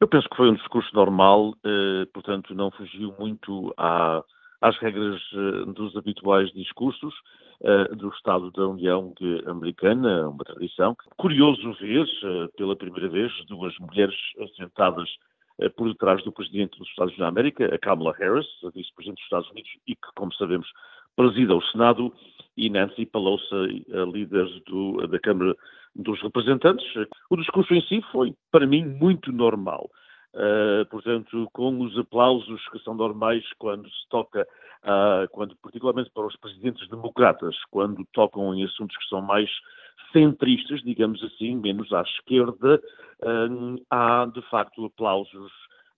Eu penso que foi um discurso normal, eh, portanto, não fugiu muito à, às regras eh, dos habituais discursos eh, do Estado da União Americana, uma tradição. Curioso ver, pela primeira vez, duas mulheres sentadas por detrás do Presidente dos Estados Unidos da América, a Kamala Harris, a Vice-Presidente dos Estados Unidos e que, como sabemos, presida o Senado, e Nancy Pelosi, a líder do, da Câmara dos Representantes. O discurso em si foi, para mim, muito normal. Uh, portanto, com os aplausos que são normais quando se toca, uh, quando, particularmente para os presidentes democratas, quando tocam em assuntos que são mais centristas, digamos assim, menos à esquerda, uh, há de facto aplausos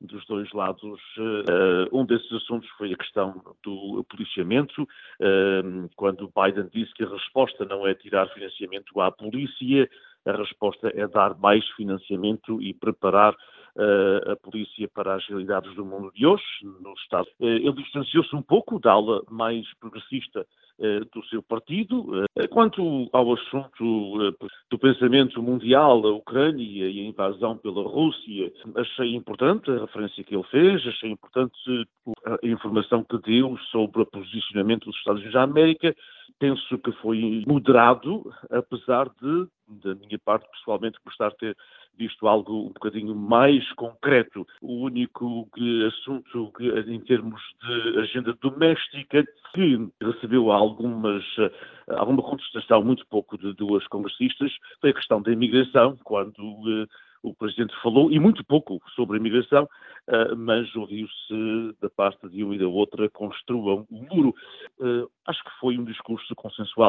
dos dois lados. Uh, um desses assuntos foi a questão do policiamento, uh, quando Biden disse que a resposta não é tirar financiamento à polícia, a resposta é dar mais financiamento e preparar a polícia para as realidades do mundo de hoje, no Estado. Uh, ele distanciou-se um pouco da ala mais progressista uh, do seu partido. Quanto ao assunto do pensamento mundial, a Ucrânia e a invasão pela Rússia, achei importante a referência que ele fez, achei importante a informação que deu sobre o posicionamento dos Estados Unidos da América. Penso que foi moderado, apesar de, da minha parte, pessoalmente, gostar de ter visto algo um bocadinho mais concreto. O único que, assunto que, em termos de agenda doméstica, que recebeu algumas, alguma contestação, muito pouco, de duas congressistas, foi a questão da imigração, quando uh, o Presidente falou, e muito pouco sobre a imigração, uh, mas ouviu-se da parte de uma e da outra construam um muro. Uh, acho que foi um discurso consensual